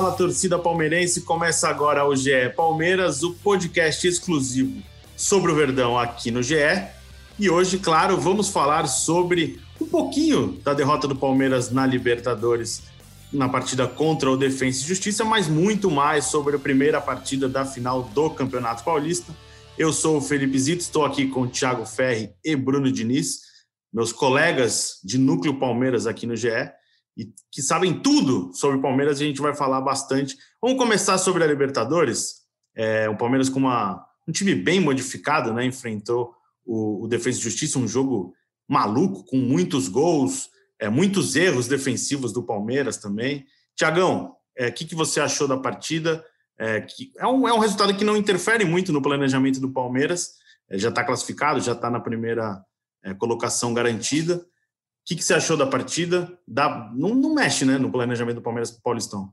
Fala torcida palmeirense, começa agora o GE Palmeiras, o podcast exclusivo sobre o Verdão aqui no GE. E hoje, claro, vamos falar sobre um pouquinho da derrota do Palmeiras na Libertadores na partida contra o Defensa e Justiça, mas muito mais sobre a primeira partida da final do Campeonato Paulista. Eu sou o Felipe Zito, estou aqui com Thiago Ferri e Bruno Diniz, meus colegas de Núcleo Palmeiras aqui no GE e que sabem tudo sobre o Palmeiras, a gente vai falar bastante. Vamos começar sobre a Libertadores. É, o Palmeiras com uma, um time bem modificado, né? Enfrentou o, o Defesa e Justiça, um jogo maluco, com muitos gols, é, muitos erros defensivos do Palmeiras também. Tiagão, o é, que, que você achou da partida? É, que é, um, é um resultado que não interfere muito no planejamento do Palmeiras, é, já está classificado, já está na primeira é, colocação garantida. O que, que, você achou da partida? Dá, não, não, mexe né, no planejamento do Palmeiras Paulistão.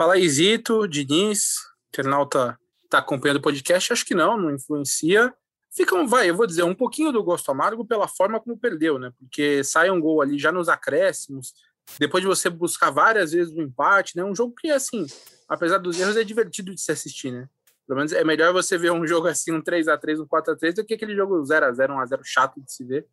Fala aí, Zito, Diniz, internauta está acompanhando o podcast, acho que não, não influencia. Fica um, vai, eu vou dizer, um pouquinho do gosto amargo pela forma como perdeu, né? Porque sai um gol ali já nos acréscimos, depois de você buscar várias vezes o um empate, né? Um jogo que, assim, apesar dos erros, é divertido de se assistir, né? Pelo menos é melhor você ver um jogo assim, um 3 a 3 um 4 a 3 do que aquele jogo 0 a 0 1 a 0 chato de se ver.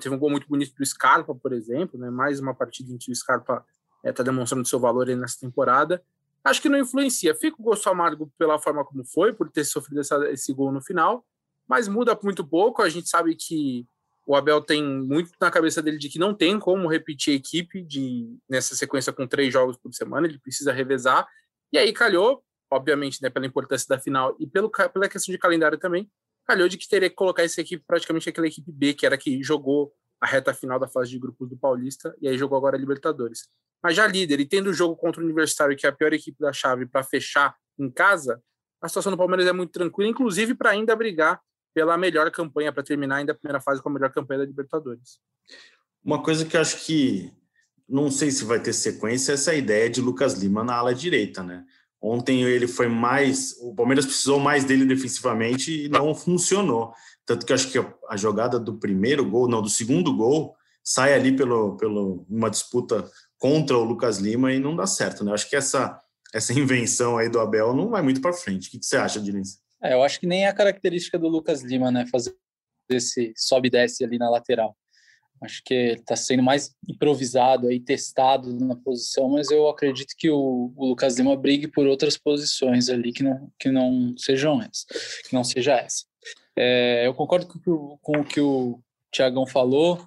Teve, um gol muito bonito do Scarpa, por exemplo, né? Mais uma partida em que o Scarpa está é, tá demonstrando seu valor aí nessa temporada. Acho que não influencia. Fica o gosto amargo pela forma como foi, por ter sofrido essa, esse gol no final, mas muda muito pouco. A gente sabe que o Abel tem muito na cabeça dele de que não tem como repetir a equipe de, nessa sequência com três jogos por semana, ele precisa revezar. E aí calhou, obviamente, né, pela importância da final e pelo, pela questão de calendário também, calhou de que teria que colocar essa equipe praticamente aquela equipe B, que era que jogou a reta final da fase de grupos do Paulista, e aí jogou agora a Libertadores. Mas já líder, e tendo o jogo contra o Universitário, que é a pior equipe da chave, para fechar em casa, a situação do Palmeiras é muito tranquila, inclusive para ainda brigar pela melhor campanha, para terminar ainda a primeira fase com a melhor campanha da Libertadores. Uma coisa que eu acho que não sei se vai ter sequência é essa ideia de Lucas Lima na ala direita, né? Ontem ele foi mais. O Palmeiras precisou mais dele defensivamente e não funcionou. Tanto que acho que a jogada do primeiro gol, não, do segundo gol, sai ali pelo, pelo uma disputa contra o Lucas Lima e não dá certo, né? Acho que essa, essa invenção aí do Abel não vai muito para frente. O que, que, você acha, Diniz? É, eu acho que nem é a característica do Lucas Lima, né? Fazer esse sobe e desce ali na lateral. Acho que está sendo mais improvisado aí, testado na posição, mas eu acredito que o, o, Lucas Lima brigue por outras posições ali que não, que não sejam essa, que não seja essa. É, eu concordo com, com, o que o Tiagão falou.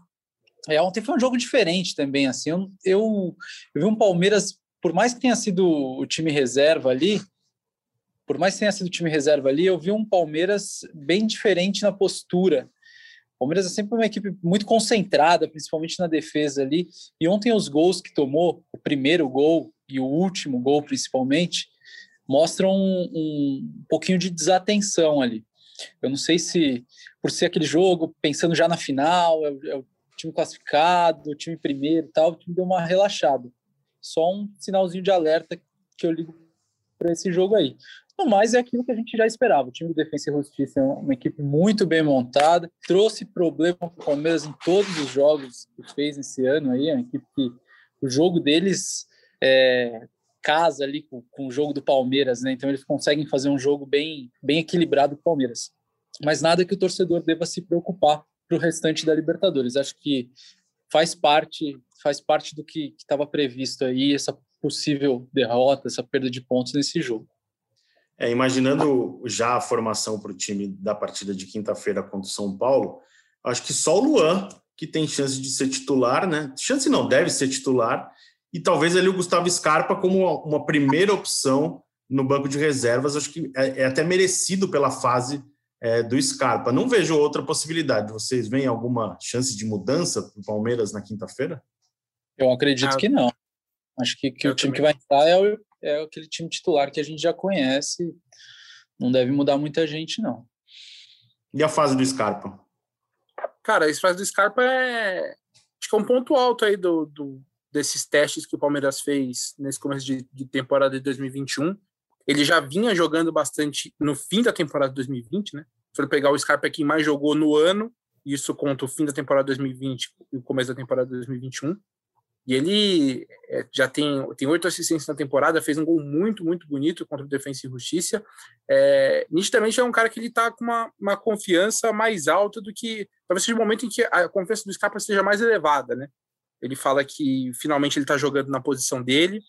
É, ontem foi um jogo diferente também, assim. Eu, eu, eu vi um Palmeiras, por mais que tenha sido o time reserva ali, por mais que tenha sido o time reserva ali, eu vi um Palmeiras bem diferente na postura. Palmeiras é sempre uma equipe muito concentrada, principalmente na defesa ali. E ontem os gols que tomou, o primeiro gol e o último gol principalmente, mostram um, um pouquinho de desatenção ali. Eu não sei se por ser aquele jogo, pensando já na final, é é o time classificado, o time primeiro e tal, o time deu uma relaxada. Só um sinalzinho de alerta que eu ligo para esse jogo aí. No mais, é aquilo que a gente já esperava. O time do Defensa e Justiça é uma equipe muito bem montada, trouxe problema para o Palmeiras em todos os jogos que fez esse ano aí. É uma equipe que o jogo deles é, casa ali com, com, o jogo do Palmeiras, né? Então eles conseguem fazer um jogo bem, bem equilibrado com o Palmeiras. Mas nada que o torcedor deva se preocupar para o restante da Libertadores. Acho que faz parte, faz parte do que estava previsto aí, essa possível derrota, essa perda de pontos nesse jogo. É, imaginando já a formação para o time da partida de quinta-feira contra o São Paulo, acho que só o Luan que tem chance de ser titular, né? Chance não, deve ser titular, e talvez ali o Gustavo Scarpa como uma primeira opção no banco de reservas, acho que é, é até merecido pela fase é, do Scarpa. Não vejo outra possibilidade. Vocês veem alguma chance de mudança para o Palmeiras na quinta-feira? Eu acredito ah, que não. Acho que, que o time também. que vai entrar é, o, é aquele time titular que a gente já conhece. Não deve mudar muita gente, não. E a fase do Scarpa? Cara, a fase do Scarpa é. Acho que é um ponto alto aí do, do desses testes que o Palmeiras fez nesse começo de, de temporada de 2021. Ele já vinha jogando bastante no fim da temporada de 2020, né? Se for pegar o Scarpa que mais jogou no ano, isso conta o fim da temporada 2020 e o começo da temporada 2021. E ele é, já tem, tem oito assistências na temporada, fez um gol muito, muito bonito contra o Defensa e Justiça. É, nitidamente é um cara que ele está com uma, uma confiança mais alta do que. Talvez seja o momento em que a confiança do Scarpa seja mais elevada, né? Ele fala que finalmente ele está jogando na posição dele.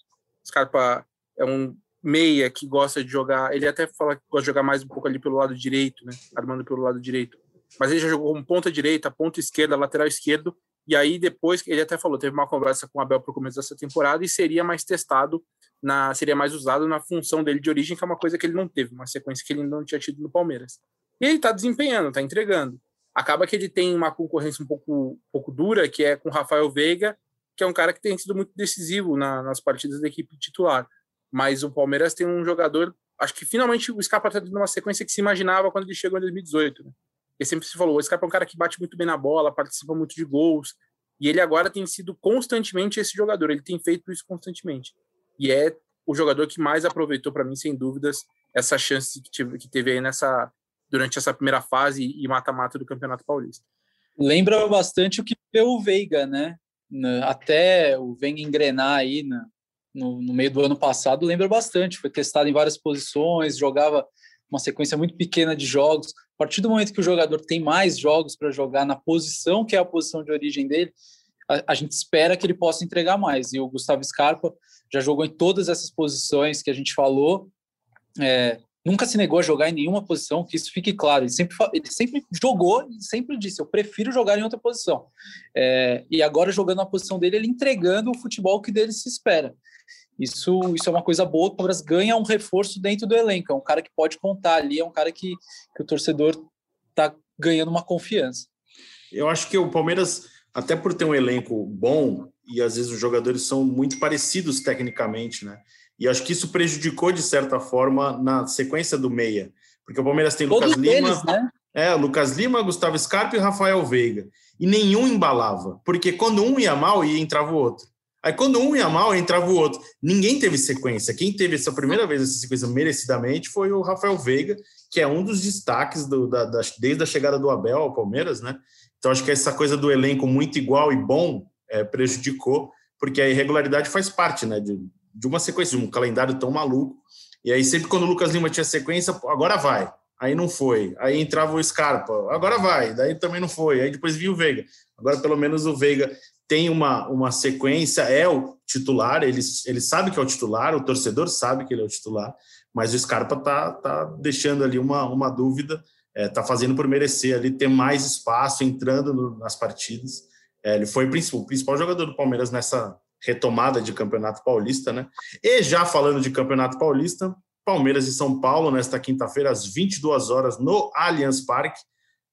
Scarpa é um meia que gosta de jogar. Ele até fala que gosta de jogar mais um pouco ali pelo lado direito, né? Armando pelo lado direito. Mas ele já jogou como ponta direita, ponta esquerda, lateral esquerdo e aí depois ele até falou, teve uma conversa com o Abel para o começo dessa temporada e seria mais testado na seria mais usado na função dele de origem, que é uma coisa que ele não teve, uma sequência que ele não tinha tido no Palmeiras. E ele está desempenhando, está entregando. Acaba que ele tem uma concorrência um pouco, um pouco dura, que é com o Rafael Veiga, que é um cara que tem sido muito decisivo na, nas partidas da equipe titular. Mas o Palmeiras tem um jogador, acho que finalmente o Scarpa está tendo uma sequência que se imaginava quando ele chegou em 2018. Né? Sempre se falou, o Scarpa é um cara que bate muito bem na bola, participa muito de gols, e ele agora tem sido constantemente esse jogador, ele tem feito isso constantemente. E é o jogador que mais aproveitou para mim, sem dúvidas, essa chance que, que teve aí nessa durante essa primeira fase e mata-mata do Campeonato Paulista. Lembra bastante o que deu o Veiga, né? Até o Veiga engrenar aí no, no meio do ano passado, lembra bastante. Foi testado em várias posições, jogava uma sequência muito pequena de jogos. A partir do momento que o jogador tem mais jogos para jogar na posição que é a posição de origem dele, a, a, gente espera que ele possa entregar mais. E o Gustavo Scarpa já jogou em todas essas posições que a gente falou. É, nunca se negou a jogar em nenhuma posição, que isso fique claro. Ele sempre, ele sempre jogou e sempre disse: Eu prefiro jogar em outra posição. É, e agora, jogando na posição dele, ele entregando o futebol que dele se espera. Isso, isso é uma coisa boa. O Palmeiras ganha um reforço dentro do elenco. É um cara que pode contar ali, é um cara que, que o torcedor está ganhando uma confiança. Eu acho que o Palmeiras, até por ter um elenco bom, e às vezes os jogadores são muito parecidos tecnicamente, né? E acho que isso prejudicou, de certa forma, na sequência do meia. Porque o Palmeiras tem Todos Lucas Lima. Eles, né? É, Lucas Lima, Gustavo Scarpa e Rafael Veiga. E nenhum embalava. Porque quando um ia mal, ia entrava o outro. Aí quando um ia mal, entrava o outro. Ninguém teve sequência. Quem teve essa primeira vez essa sequência merecidamente foi o Rafael Veiga, que é um dos destaques do, da, da, desde a chegada do Abel ao Palmeiras, né? Então acho que essa coisa do elenco muito igual e bom é, prejudicou, porque a irregularidade faz parte, né? De, de uma sequência, de um calendário tão maluco. E aí sempre quando o Lucas Lima tinha sequência, agora vai. Aí não foi. Aí entrava o Scarpa, agora vai. Daí também não foi. Aí depois vinha o Veiga. Agora pelo menos o Veiga tem uma, uma sequência, é o titular, ele, ele sabe que é o titular, o torcedor sabe que ele é o titular, mas o Scarpa tá, tá deixando ali uma, uma dúvida, é, tá fazendo por merecer ali ter mais espaço, entrando no, nas partidas. É, ele foi o principal, o principal jogador do Palmeiras nessa retomada de Campeonato Paulista, né? E já falando de Campeonato Paulista, Palmeiras e São Paulo, nesta quinta-feira, às 22 horas, no Allianz Parque,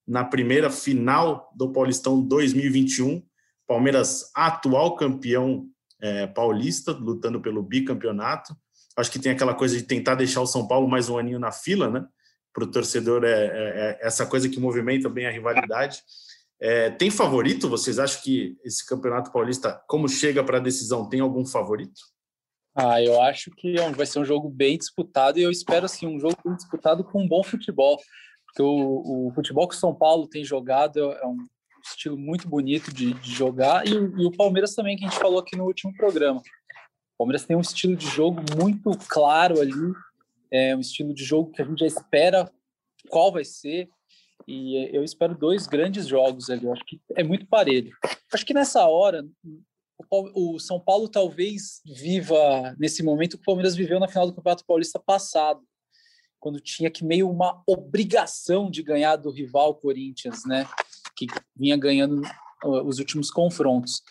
na primeira final do Paulistão 2021. Palmeiras, atual campeão é, paulista, lutando pelo bicampeonato. Acho que tem aquela coisa de tentar deixar o São Paulo mais um aninho na fila, né? Para o torcedor, é, é, é, essa coisa que movimenta bem a rivalidade. É, tem favorito? Vocês acham que esse campeonato paulista, como chega para a decisão, tem algum favorito? Ah, eu acho que é vai ser um jogo bem disputado e eu espero assim um jogo bem disputado com um bom futebol, porque o, o futebol que o São Paulo tem jogado é um estilo muito bonito de, de jogar, e, e, o Palmeiras também, que a gente falou aqui no último programa. O Palmeiras tem um estilo de jogo muito claro ali, é um estilo de jogo que a gente já espera qual vai ser, e eu espero dois grandes jogos ali, eu acho que é muito parelho. Acho que nessa hora, o, o São Paulo talvez viva nesse momento que o Palmeiras viveu na final do Campeonato Paulista passado, quando tinha que meio uma obrigação de ganhar do rival Corinthians, né? Que vinha ganhando os últimos confrontos.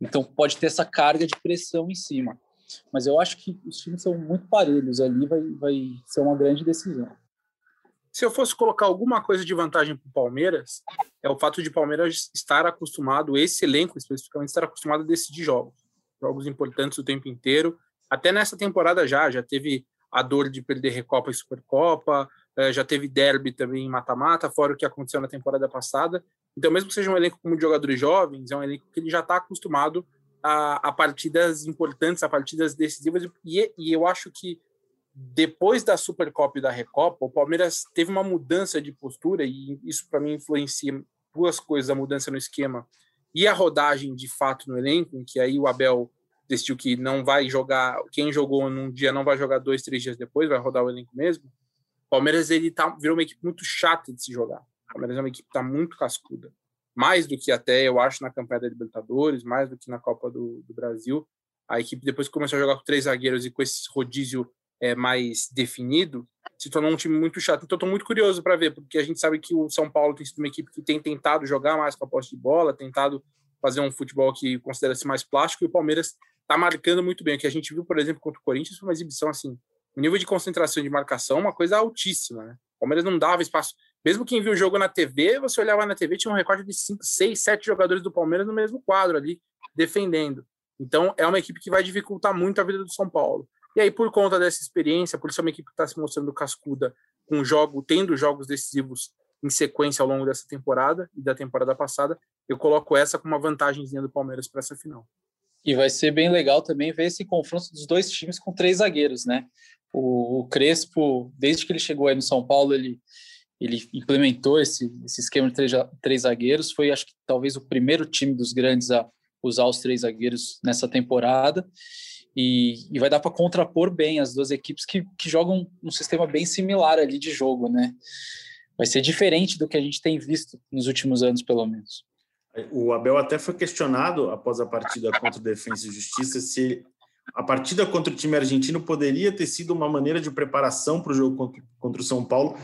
Então pode ter essa carga de pressão em cima. Mas eu acho que os times são muito parelhos ali, vai, vai ser uma grande decisão. se eu fosse colocar alguma coisa de vantagem para o Palmeiras, é o fato de Palmeiras estar acostumado, esse elenco especificamente, estar acostumado a decidir jogos. Jogos importantes o tempo inteiro. Até nessa temporada já, já teve a dor de perder Recopa e Supercopa, é, já teve derby também em mata-mata, fora o que aconteceu na temporada passada. Então, mesmo que seja um elenco como de jogadores jovens, é um elenco que ele já está acostumado a, a, partidas importantes, a partidas decisivas, e, e eu acho que depois da Supercopa e da Recopa, o Palmeiras teve uma mudança de postura e isso para mim influencia duas coisas: a mudança no esquema e a rodagem de fato no elenco, em que aí o Abel decidiu que não vai jogar, quem jogou num dia não vai jogar dois, três dias depois, vai rodar o elenco mesmo. O Palmeiras ele tá, virou uma equipe muito chata de se jogar. O Palmeiras é uma equipe que está muito cascuda, mais do que até eu acho na campanha da Libertadores, mais do que na Copa do, do Brasil. A equipe depois que começou a jogar com três zagueiros e com esse rodízio é, mais definido, se tornou um time muito chato. Então, estou muito curioso para ver, porque a gente sabe que o São Paulo tem sido uma equipe que tem tentado jogar mais com a posse de bola, tentado fazer um futebol que considera-se mais plástico, e o Palmeiras está marcando muito bem. O que a gente viu, por exemplo, contra o Corinthians foi uma exibição assim, o nível de concentração de marcação, uma coisa altíssima. Né? O Palmeiras não dava espaço. Mesmo quem viu o jogo na TV, você olhava na TV, tinha um recorde de 5, 6, 7 jogadores do Palmeiras no mesmo quadro ali, defendendo. Então, é uma equipe que vai dificultar muito a vida do São Paulo. E aí, por conta dessa experiência, por ser uma equipe que está se mostrando cascuda, com jogo, tendo jogos decisivos em sequência ao longo dessa temporada e da temporada passada, eu coloco essa como uma vantagemzinha do Palmeiras para essa final. E vai ser bem legal também ver esse confronto dos dois times com três zagueiros, né? O, o Crespo, desde que ele chegou aí no São Paulo, ele, ele implementou esse, esse esquema de três, três zagueiros. Foi, acho que, talvez o primeiro time dos grandes a usar os três zagueiros nessa temporada e, e vai dar para contrapor bem as duas equipes que, que jogam um sistema bem similar ali de jogo, né? Vai ser diferente do que a gente tem visto nos últimos anos, pelo menos. O Abel até foi questionado após a partida contra o Defensa e Justiça se a partida contra o time argentino poderia ter sido uma maneira de preparação para o jogo contra, contra, o São Paulo,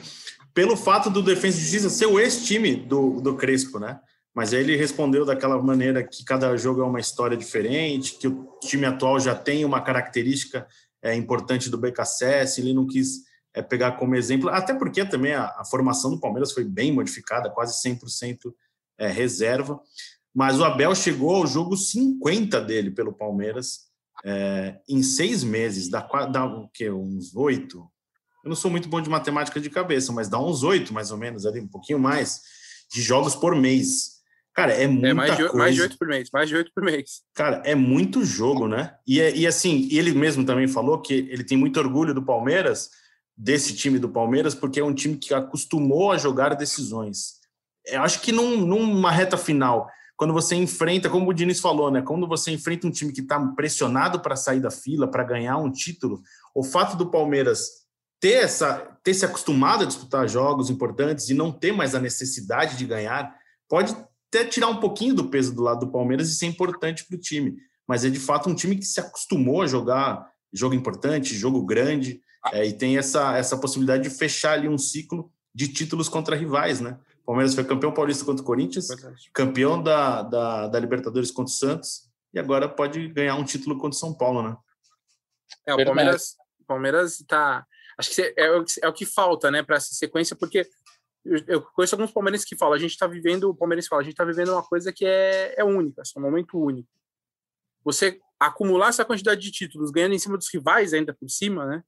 pelo fato do Defensa e Justiça ser o ex-time do, do Crespo, né? Mas aí ele respondeu daquela maneira que cada jogo é uma história diferente, que o time atual já tem uma característica é, importante do BKSS, ele não quis é, pegar como exemplo, até porque também a, a, formação do Palmeiras foi bem modificada, quase 100% é, reserva, mas o Abel chegou ao jogo 50 dele pelo Palmeiras é, em seis meses, dá, dá o quê? Uns oito? Eu não sou muito bom de matemática de cabeça, mas dá uns oito, mais ou menos, ali, um pouquinho mais, de jogos por mês. Cara, é muita é, mais de, coisa. Mais de oito por mês, mais de oito por mês. Cara, é muito jogo, né? E, é, e assim, ele mesmo também falou que ele tem muito orgulho do Palmeiras, desse time do Palmeiras, porque é um time que acostumou a jogar decisões. Eu acho que num, numa reta final, quando você enfrenta, como o Diniz falou, né? Quando você enfrenta um time que está pressionado para sair da fila, para ganhar um título, o fato do Palmeiras ter, essa, ter se acostumado a disputar jogos importantes e não ter mais a necessidade de ganhar, pode até tirar um pouquinho do peso do lado do Palmeiras e ser importante para o time. Mas é de fato um time que se acostumou a jogar jogo importante, jogo grande, é, e tem essa, essa possibilidade de fechar ali um ciclo de títulos contra rivais, né? O Palmeiras foi campeão paulista contra o Corinthians, Verdade. campeão da, da, da, Libertadores contra o Santos, e agora pode ganhar um título contra o São Paulo, né? É, o Palmeiras, o Palmeiras tá. Acho que é, é o que falta, né, para essa sequência, porque eu, conheço alguns palmeirenses que falam, a gente está vivendo, o palmeirense fala, a gente está vivendo uma coisa que é, é única, é um momento único. Você acumular essa quantidade de títulos, ganhando em cima dos rivais ainda por cima, né?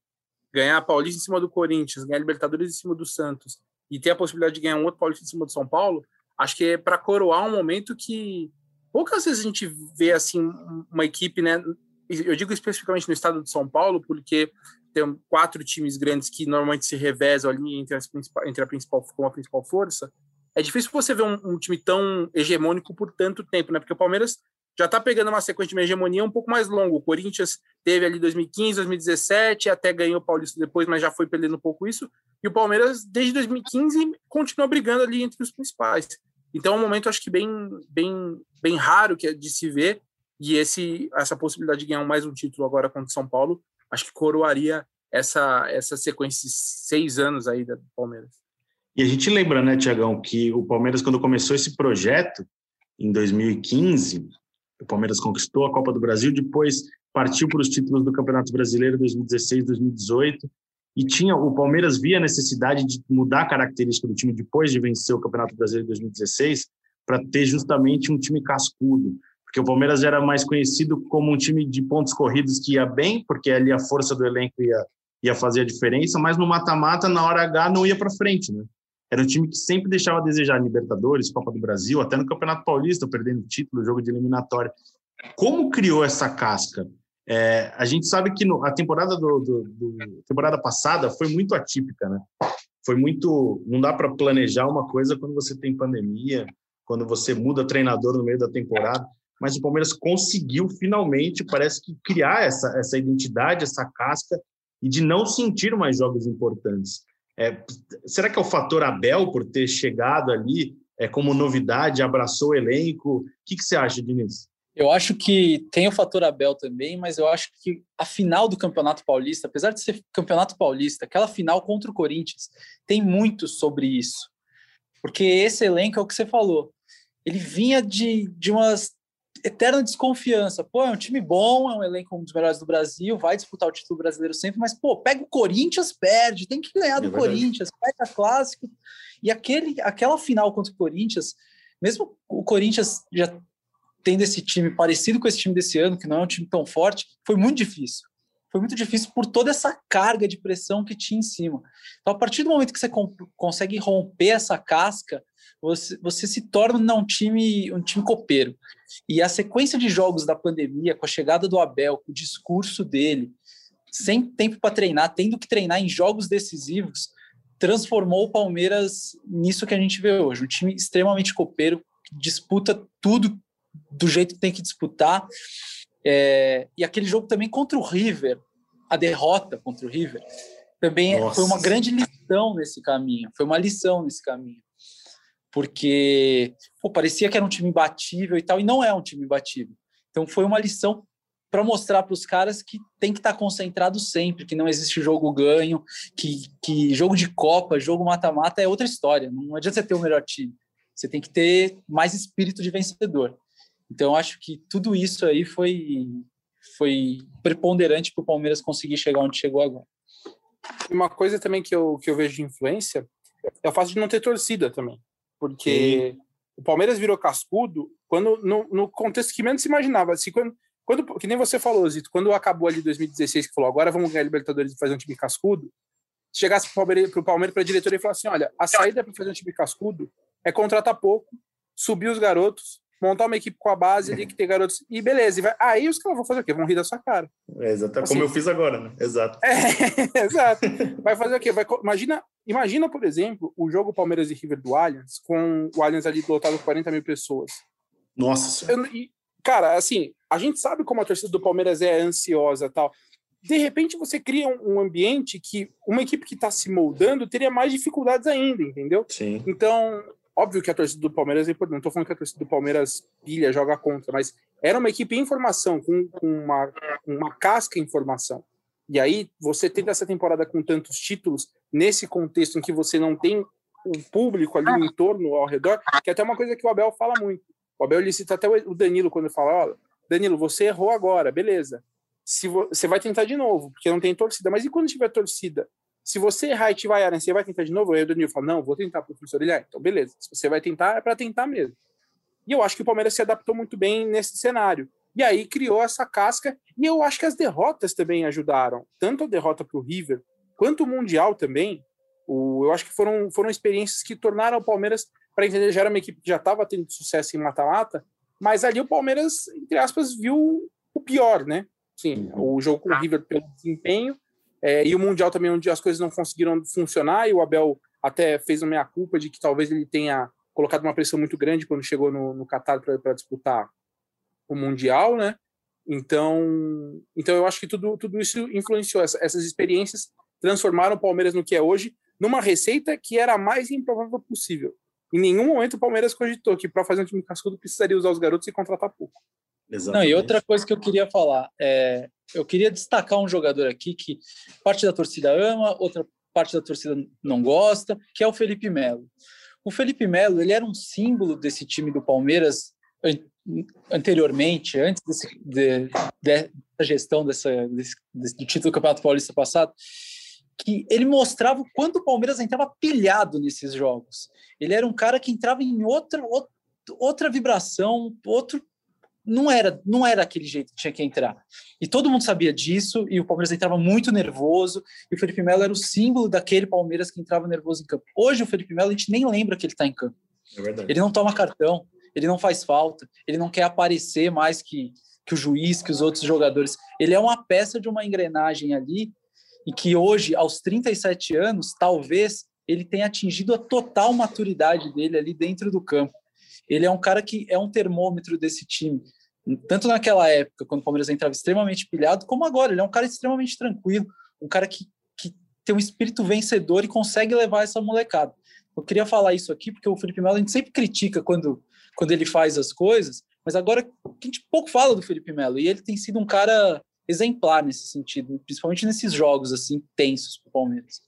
Ganhar a Paulista em cima do Corinthians, ganhar a Libertadores em cima do Santos e ter a possibilidade de ganhar um outro Paulista em cima do São Paulo, acho que é para coroar um momento que poucas vezes a gente vê assim uma equipe, né? Eu digo especificamente no estado de São Paulo, porque tem quatro times grandes que normalmente se revezam ali entre, as entre a principal como a principal força, é difícil você ver um, um, time tão hegemônico por tanto tempo, né? Porque o Palmeiras já está pegando uma sequência de hegemonia um pouco mais longa. O Corinthians teve ali 2015, 2017, até ganhou o Paulista depois, mas já foi perdendo um pouco isso. E o Palmeiras, desde 2015, continua brigando ali entre os principais. Então é um momento, acho que bem, bem, bem raro que é de se ver. E esse, essa possibilidade de ganhar mais um título agora contra o São Paulo acho que coroaria essa, essa sequência de seis anos aí do Palmeiras. E a gente lembra, né, Tiagão, que o Palmeiras, quando começou esse projeto, em 2015, o Palmeiras conquistou a Copa do Brasil, depois partiu para os títulos do Campeonato Brasileiro 2016, 2018, e tinha o Palmeiras via a necessidade de mudar a característica do time depois de vencer o Campeonato Brasileiro de 2016 para ter justamente um time cascudo, porque o Palmeiras era mais conhecido como um time de pontos corridos que ia bem, porque ali a força do elenco ia, ia fazer a diferença, mas no mata-mata, na hora H, não ia para frente, né? Era um time que sempre deixava a desejar Libertadores, Copa do Brasil, até no Campeonato Paulista, perdendo título, jogo de eliminatória. Como criou essa casca? É, a gente sabe que no, a temporada do, do, do, temporada passada foi muito atípica, né? Foi muito, não dá para planejar uma coisa quando você tem pandemia, quando você muda treinador no meio da temporada. Mas o Palmeiras conseguiu finalmente, parece que criar essa essa identidade, essa casca e de não sentir mais jogos importantes. É, será que é o fator Abel por ter chegado ali é, como novidade, abraçou o elenco? O que, que você acha, Diniz? Eu acho que tem o fator Abel também, mas eu acho que a final do Campeonato Paulista, apesar de ser Campeonato Paulista, aquela final contra o Corinthians, tem muito sobre isso. Porque esse elenco é o que você falou. Ele vinha de, de uma eterna desconfiança. Pô, é um time bom, é um elenco um dos melhores do Brasil, vai disputar o título brasileiro sempre, mas, pô, pega o Corinthians, perde, tem que ganhar do é Corinthians, pega clássico. E aquele, aquela final contra o Corinthians, mesmo o Corinthians já tendo esse time parecido com esse time desse ano, que não é um time tão forte, foi muito difícil. Foi muito difícil por toda essa carga de pressão que tinha em cima. Então, a partir do momento que você consegue romper essa casca, você, você se torna um time, um time copeiro. E a sequência de jogos da pandemia, com a chegada do Abel, com o discurso dele, sem tempo para treinar, tendo que treinar em jogos decisivos, transformou o Palmeiras nisso que a gente vê hoje. Um time extremamente copeiro, que disputa tudo do jeito que tem que disputar. É, e aquele jogo também contra o River, a derrota contra o River, também Nossa. foi uma grande lição nesse caminho. Foi uma lição nesse caminho. Porque pô, parecia que era um time imbatível e tal, e não é um time imbatível. Então foi uma lição para mostrar para os caras que tem que estar tá concentrado sempre, que não existe jogo ganho, que, que jogo de Copa, jogo mata-mata é outra história. Não adianta você ter o melhor time. Você tem que ter mais espírito de vencedor. Então, acho que tudo isso aí foi, foi preponderante para o Palmeiras conseguir chegar onde chegou agora. Uma coisa também que eu, que eu vejo de influência é o fato de não ter torcida também. Porque Sim. o Palmeiras virou cascudo quando no, no, contexto que menos se imaginava. Assim, quando, quando, que nem você falou, Zito, quando acabou ali 2016, que falou agora vamos ganhar a Libertadores e fazer um time cascudo, chegasse para o Palmeiras, Palmeiras para a diretoria e falasse assim: olha, a saída para fazer um time cascudo é contratar pouco, subir os garotos, montar uma equipe com a base ali que tem garotos. E beleza, e vai... aí os caras vão fazer o quê? Vão rir da sua cara. É, exato, assim, como eu fiz agora, né? Exato. É, exato. Vai fazer o quê? Vai... Imagina, imagina, por exemplo, o jogo Palmeiras e River do Allianz, com o Allianz ali lotado com 40 mil pessoas. Nossa eu, e, Cara, assim, a gente sabe como a torcida do Palmeiras é ansiosa tal. De repente você cria um, um ambiente que uma equipe que está se moldando teria mais dificuldades ainda, entendeu? Sim. Então, Óbvio que a torcida do Palmeiras é importante, não estou falando que a torcida do Palmeiras pilha, joga contra, mas era uma equipe em formação, com, com uma, uma casca em formação. E aí, você tendo essa temporada com tantos títulos, nesse contexto em que você não tem o público ali no entorno, ao redor, que é até uma coisa que o Abel fala muito. O Abel ele cita até o Danilo quando fala: Ó, Danilo, você errou agora, beleza. Se você vai tentar de novo, porque não tem torcida. Mas e quando tiver torcida? Se você errar e te vaiarem, você vai tentar de novo? Aí o Danilo fala, não, vou tentar, professor. Ele, ah, então beleza. Se você vai tentar, é para tentar mesmo. E eu acho que o Palmeiras se adaptou muito bem nesse cenário. E aí criou essa casca. E eu acho que as derrotas também ajudaram. Tanto a derrota para o River, quanto o Mundial também. O, eu acho que foram, foram experiências que tornaram o Palmeiras, para entender, já era uma equipe que já estava tendo sucesso em mata-mata, mas ali o Palmeiras, entre aspas, viu o pior, né? Sim, o jogo com o River pelo desempenho é, e o Mundial também, onde as coisas não conseguiram funcionar, e o Abel até fez uma meia-culpa de que talvez ele tenha colocado uma pressão muito grande quando chegou no, no Qatar para disputar o Mundial, né? Então, então eu acho que tudo, tudo isso influenciou. Essa, essas experiências transformaram o Palmeiras no que é hoje, numa receita que era a mais improvável possível. Em nenhum momento o Palmeiras cogitou que para fazer um time cascudo precisaria usar os garotos e contratar pouco. Exatamente. Não, e outra coisa que eu queria falar, é, eu queria destacar um jogador aqui que parte da torcida ama, outra parte da torcida não gosta, que é o Felipe Melo. O Felipe Melo, ele era um símbolo desse time do Palmeiras anteriormente, antes desse, de, de, da gestão dessa, desse, do título do Campeonato Paulista passado. que ele mostrava o quanto o Palmeiras entrava pilhado nesses jogos. Ele era um cara que entrava em outra, outra vibração, outro não era, não era aquele jeito que tinha que entrar. E todo mundo sabia disso, e o Palmeiras entrava muito nervoso, e o Felipe Melo era o símbolo daquele Palmeiras que entrava nervoso em campo. Hoje o Felipe Melo a gente nem lembra que ele está em campo. É ele não toma cartão, ele não faz falta, ele não quer aparecer mais que, que o juiz, que os outros jogadores. Ele é uma peça de uma engrenagem ali, e que hoje, aos 37 anos, talvez ele tenha atingido a total maturidade dele ali dentro do campo ele é um cara que é um termômetro desse time. Tanto naquela época, quando o Palmeiras entrava extremamente pilhado, como agora. Ele é um cara extremamente tranquilo, um cara que, que tem um espírito vencedor e consegue levar essa molecada. Eu queria falar isso aqui, porque o Felipe Melo a gente sempre critica quando, quando ele faz as coisas, mas agora a gente pouco fala do Felipe Melo, e ele tem sido um cara exemplar nesse sentido, principalmente nesses jogos assim tensos para o Palmeiras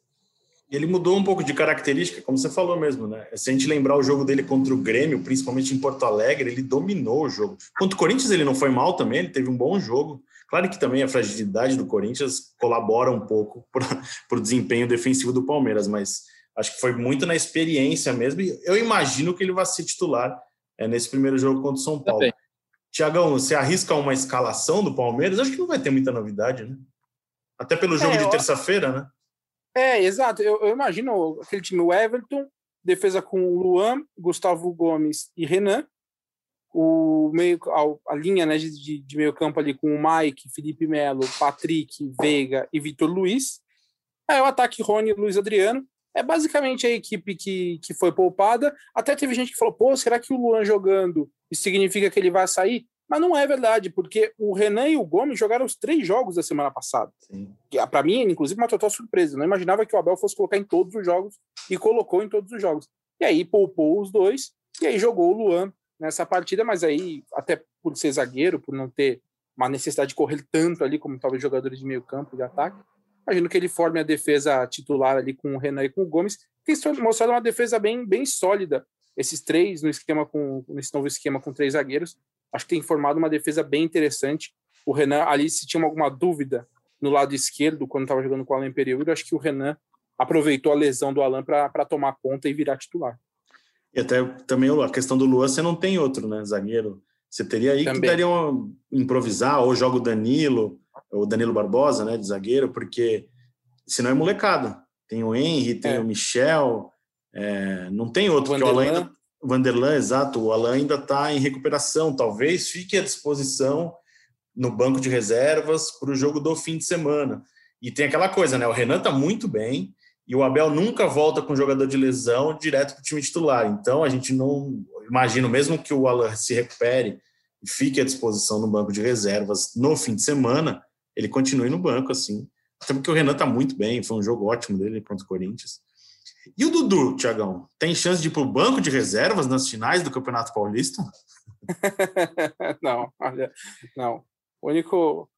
ele mudou um pouco de característica, como você falou mesmo, né? Se a gente lembrar o jogo dele contra o Grêmio, principalmente em Porto Alegre, ele dominou o jogo. Contra o Corinthians ele não foi mal também, ele teve um bom jogo. Claro que também a fragilidade do Corinthians colabora um pouco para o desempenho defensivo do Palmeiras, mas acho que foi muito na experiência mesmo. E eu imagino que ele vai ser titular é, nesse primeiro jogo contra o São Paulo. Tiagão, você arrisca uma escalação do Palmeiras? Acho que não vai ter muita novidade, né? Até pelo jogo é, de terça-feira, né? É, exato. Eu, eu, imagino aquele time, o Everton, defesa com Luan, Gustavo Gomes e Renan. O meio, a, a linha né, de, de, meio campo ali com o Mike, Felipe Melo, Patrick, Veiga e Vitor Luiz. Aí o ataque Rony e Luiz Adriano. É basicamente a equipe que, que foi poupada. Até teve gente que falou: pô, será que o Luan jogando isso significa que ele vai sair? Mas não é verdade, porque o Renan e o Gomes jogaram os três jogos da semana passada. Ah, Para mim, inclusive, uma total surpresa. Não imaginava que o Abel fosse colocar em todos os jogos e colocou em todos os jogos. E aí poupou os dois e aí jogou o Luan nessa partida, mas aí, até por ser zagueiro, por não ter uma necessidade de correr tanto ali como talvez jogadores de meio campo de ataque, imagino que ele forme a defesa titular ali com o Renan e com o Gomes. Tem mostrado uma defesa bem, bem sólida. Esses três no esquema com nesse novo esquema com três zagueiros acho que tem formado uma defesa bem interessante. O Renan, ali, se tinha alguma dúvida no lado esquerdo, quando estava jogando com o Alan Pereira, acho que o Renan aproveitou a lesão do Alan para tomar conta e virar titular. E até também a questão do Luan, você não tem outro, né, zagueiro. Você teria aí também. que daria improvisar, ou joga o Danilo, o Danilo Barbosa, né, de zagueiro, porque senão é molecada. Tem o Henry, tem é. o Michel, é, não tem outro, porque o Alan ainda, Vanderlan, exato, o Alain ainda está em recuperação, talvez fique à disposição no banco de reservas para o jogo do fim de semana. E tem aquela coisa, né? O Renan está muito bem e o Abel nunca volta com jogador de lesão direto para o time titular. Então a gente não imagina, mesmo que o Alain se recupere e fique à disposição no banco de reservas no fim de semana, ele continue no banco assim. Até porque o Renan está muito bem, foi um jogo ótimo dele contra o Corinthians. E o Dudu, Tiagão, tem chance de ir para o banco de reservas nas finais do Campeonato Paulista? não, olha, não. O único.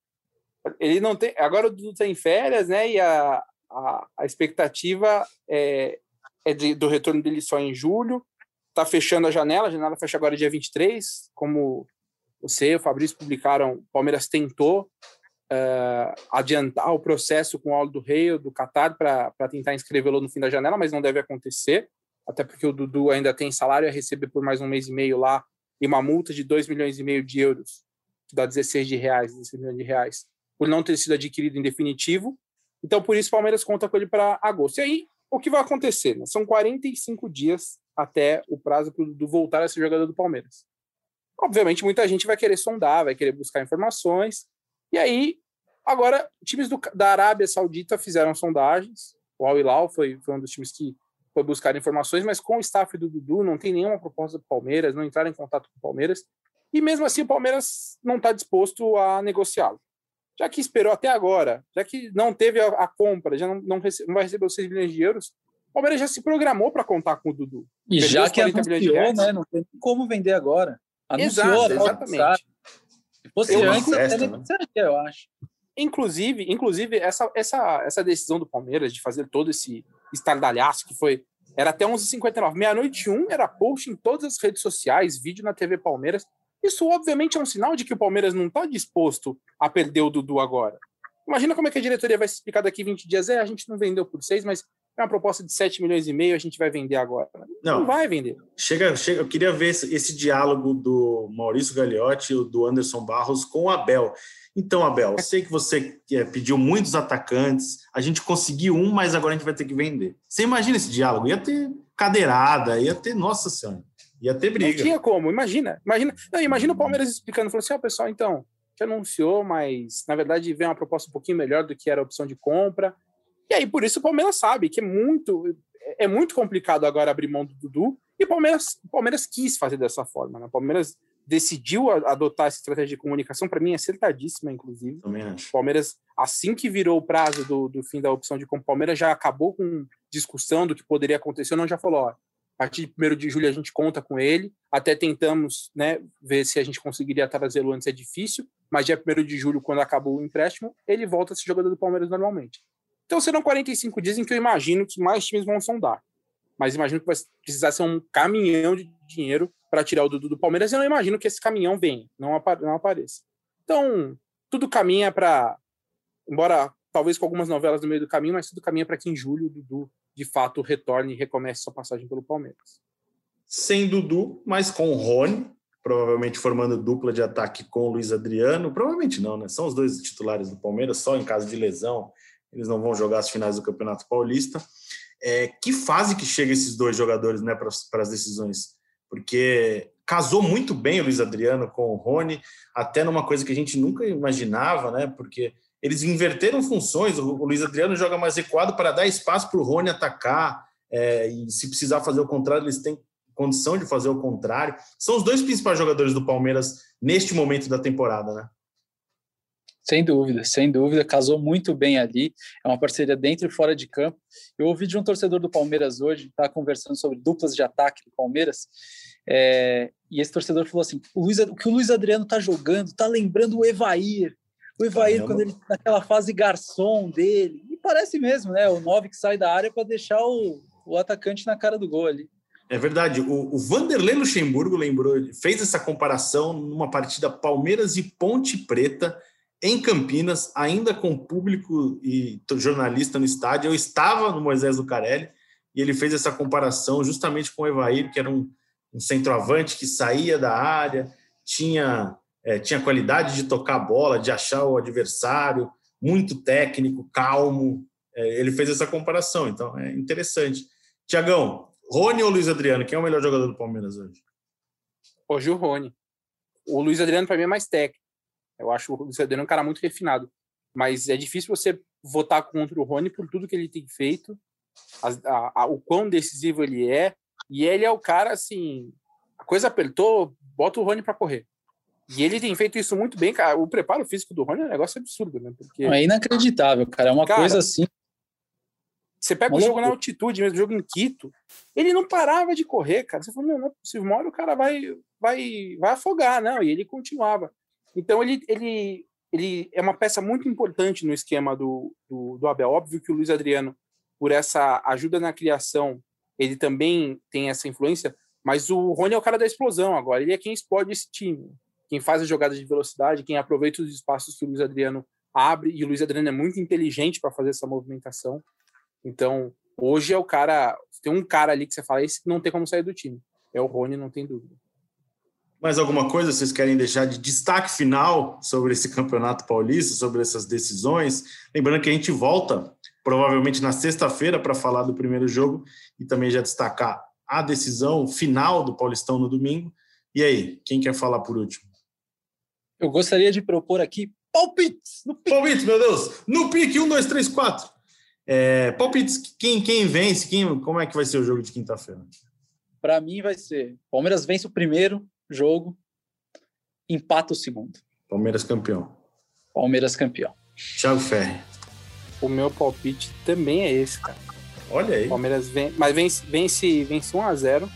Ele não tem. Agora o Dudu está em férias, né? E a, a, a expectativa é, é de, do retorno dele só em julho. Está fechando a janela, a janela fecha agora dia 23. Como você e o Fabrício publicaram, o Palmeiras tentou uh, adiantar o processo com o Aldo do Rei do Qatar para tentar inscrevê-lo no fim da janela, mas não deve acontecer, até porque o Dudu ainda tem salário a receber por mais um mês e meio lá e uma multa de 2 milhões e meio de euros, que dá 16 de reais, 16 milhões de reais, por não ter sido adquirido em definitivo. Então, por isso, o Palmeiras conta com ele para agosto. E aí, o que vai acontecer? Né? São 45 dias até o prazo para o Dudu voltar a ser jogador do Palmeiras. Obviamente, muita gente vai querer sondar, vai querer buscar informações, e aí, agora, times do, da Arábia Saudita fizeram sondagens. O Al Hilal foi, foi um dos times que foi buscar informações, mas com o staff do Dudu não tem nenhuma proposta do Palmeiras, não entraram em contato com o Palmeiras. E mesmo assim, o Palmeiras não está disposto a negociá-lo. Já que esperou até agora, já que não teve a, a compra, já não, não, recebe, não, vai receber os 6 milhões de euros, o Palmeiras já se programou para contar com o Dudu. E já que anunciou, né, não tem como vender agora. Anunciou, Exato, exatamente. Fosse eu antes, festa, né? eu acho. Inclusive, inclusive essa, essa, essa decisão do Palmeiras de fazer todo esse estardalhaço que foi. Era até 11h59. Meia-noite um era post em todas as redes sociais, vídeo na TV Palmeiras. Isso, obviamente, é um sinal de que o Palmeiras não está disposto a perder o Dudu agora. Imagina como é que a diretoria vai se explicar daqui 20 dias. É, a gente não vendeu por 6, mas é uma proposta de 7 milhões e meio, a gente vai vender agora. Não, não vai vender. Chega, chega, eu queria ver esse, esse diálogo do Maurício Gagliotti e do Anderson Barros com o Abel. Então, Abel, eu sei que você é, pediu muitos atacantes, a gente conseguiu um, mas agora a gente vai ter que vender. Você imagina esse diálogo? Ia ter cadeirada, ia ter, nossa senhora, ia ter briga. Não tinha como, imagina. Imagina, não, imagina o Palmeiras explicando, falou assim, ó, oh, pessoal, então, que anunciou, mas na verdade veio uma proposta um pouquinho melhor do que era a opção de compra. E aí, por isso, o Palmeiras sabe que é muito, é muito complicado agora abrir mão do Dudu. E o Palmeiras, o Palmeiras quis fazer dessa forma. Né? O Palmeiras decidiu adotar essa estratégia de comunicação, para mim, acertadíssima, inclusive. O Palmeiras, assim que virou o prazo do, do fim da opção de compra, o Palmeiras já acabou com discussão do que poderia acontecer, não já falou, ó, a partir de 1 de julho a gente conta com ele. Até tentamos né, ver se a gente conseguiria trazê-lo antes, é difícil. Mas dia 1 de julho, quando acabou o empréstimo, ele volta a ser jogador do Palmeiras normalmente. Então serão 45 dias em que eu imagino que mais times vão sondar. Mas imagino que vai precisar ser um caminhão de dinheiro para tirar o Dudu do Palmeiras. Eu não imagino que esse caminhão venha, não, não apareça. Então, tudo caminha para. Embora talvez com algumas novelas no meio do caminho, mas tudo caminha para que em julho o Dudu de fato retorne e recomece sua passagem pelo Palmeiras. Sem Dudu, mas com o Rony, provavelmente formando dupla de ataque com o Luiz Adriano. Provavelmente não, né? São os dois titulares do Palmeiras, só em caso de lesão eles não vão jogar as finais do Campeonato Paulista. É, que fase que chega esses dois jogadores né, para as decisões? Porque casou muito bem o Luiz Adriano com o Rony, até numa coisa que a gente nunca imaginava, né? Porque eles inverteram funções. O, Luiz Adriano joga mais recuado para dar espaço para o Rony atacar. É, e se precisar fazer o contrário, eles têm condição de fazer o contrário. São os dois principais jogadores do Palmeiras neste momento da temporada, né? Sem dúvida, sem dúvida, casou muito bem ali. É uma parceria dentro e fora de campo. Eu ouvi de um torcedor do Palmeiras hoje, tá conversando sobre duplas de ataque do Palmeiras, é, e esse torcedor falou assim: o, Luiz, o que o Luiz Adriano tá jogando, tá lembrando o Evair. O Evair, Caramba. quando ele naquela fase garçom dele, e parece mesmo, né? O 9 que sai da área para deixar o, o atacante na cara do gol ali. É verdade. O, o Vanderlei Luxemburgo lembrou, fez essa comparação numa partida Palmeiras e Ponte Preta em Campinas, ainda com público e jornalista no estádio. Eu estava no Moisés do Carelli e ele fez essa comparação justamente com o Evair, que era um, um centroavante que saía da área, tinha é, tinha qualidade de tocar a bola, de achar o adversário, muito técnico, calmo. É, ele fez essa comparação, então é interessante. Tiagão, Rony ou Luiz Adriano? Quem é o melhor jogador do Palmeiras hoje? Hoje o Rony. O Luiz Adriano, para mim, é mais técnico. Eu acho o Adriano um cara muito refinado. Mas é difícil você votar contra o Rony por tudo que ele tem feito, a, a, a, o quão decisivo ele é. E ele é o cara, assim, a coisa apertou, bota o Rony para correr. E ele tem feito isso muito bem, cara. O preparo físico do Rony é um negócio absurdo, né? Porque... É inacreditável, cara. É uma cara, coisa assim. Você pega o jogo na altitude, mesmo o jogo em Quito, ele não parava de correr, cara. Você falou, não, não é possível, uma hora o cara vai, vai, vai afogar, não. E ele continuava. Então ele, ele, ele é uma peça muito importante no esquema do, do, do Abel. Óbvio que o Luiz Adriano, por essa ajuda na criação, ele também tem essa influência, mas o Rony é o cara da explosão agora. Ele é quem explode esse time quem faz as jogadas de velocidade, quem aproveita os espaços que o Luiz Adriano abre, e o Luiz Adriano é muito inteligente para fazer essa movimentação. Então, hoje é o cara. Tem um cara ali que você fala, esse não tem como sair do time. É o Rony, não tem dúvida. Mais alguma coisa vocês querem deixar de destaque final sobre esse campeonato paulista, sobre essas decisões? Lembrando que a gente volta provavelmente na sexta-feira para falar do primeiro jogo e também já destacar a decisão final do Paulistão no domingo. E aí, quem quer falar por último? Eu gostaria de propor aqui palpites. No pique. Palpites, meu Deus. No pique, um, dois, três, quatro. É, palpites, quem, quem vence? Quem, como é que vai ser o jogo de quinta-feira? Para mim vai ser Palmeiras vence o primeiro jogo, empata o segundo. Palmeiras campeão. Palmeiras campeão. Thiago Ferri. O meu palpite também é esse, cara. Olha aí. Palmeiras vence, mas vence, vence, vence 1 a 0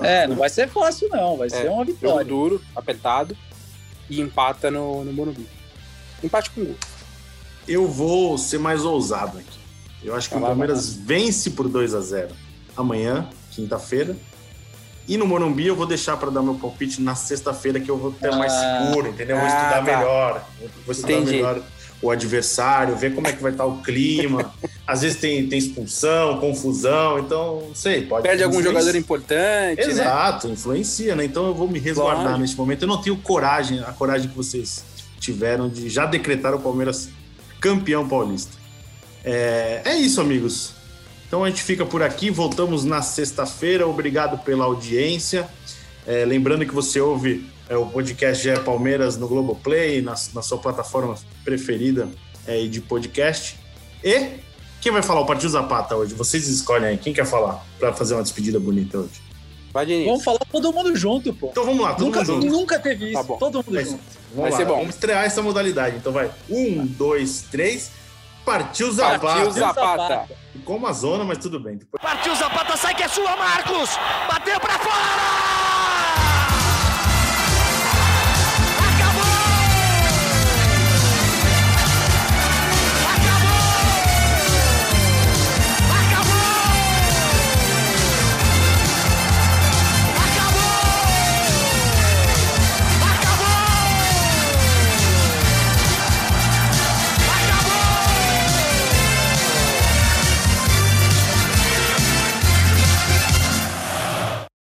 É, não vai ser fácil não, vai é, ser uma vitória. Jogo duro, apertado e empata no, no Morumbi. Empate com gol. Eu vou ser mais ousado aqui. Eu acho que tá o Palmeiras vence por 2 a 0 amanhã, quinta-feira. E no Morumbi eu vou deixar para dar meu palpite na sexta-feira, que eu vou ter ah, mais seguro, entendeu? Vou ah, estudar tá. melhor. Vou estudar Entendi. melhor o adversário, ver como é que vai estar o clima. Às vezes tem, tem expulsão, confusão, então não sei, pode. Perde algum jogador importante. Né? Exato, né? influencia, né? Então eu vou me resguardar claro. neste momento. Eu não tenho coragem, a coragem que vocês tiveram de já decretar o Palmeiras campeão paulista. É, é isso, amigos. Então a gente fica por aqui, voltamos na sexta-feira. Obrigado pela audiência. É, lembrando que você ouve é, o podcast GE Palmeiras no Globoplay, na, na sua plataforma preferida é, de podcast. E quem vai falar o Partido Zapata hoje? Vocês escolhem aí. Quem quer falar para fazer uma despedida bonita hoje? Vamos falar todo mundo junto, pô. Então vamos lá, todo nunca, mundo junto. Nunca teve isso. Tá todo mundo junto. Vamos vai lá, ser bom. Vamos estrear essa modalidade. Então vai. Um, dois, três. Partiu Zapata. Partiu Zapata. Ficou uma zona, mas tudo bem. Depois... Partiu Zapata, sai que é sua, Marcos! Bateu pra fora!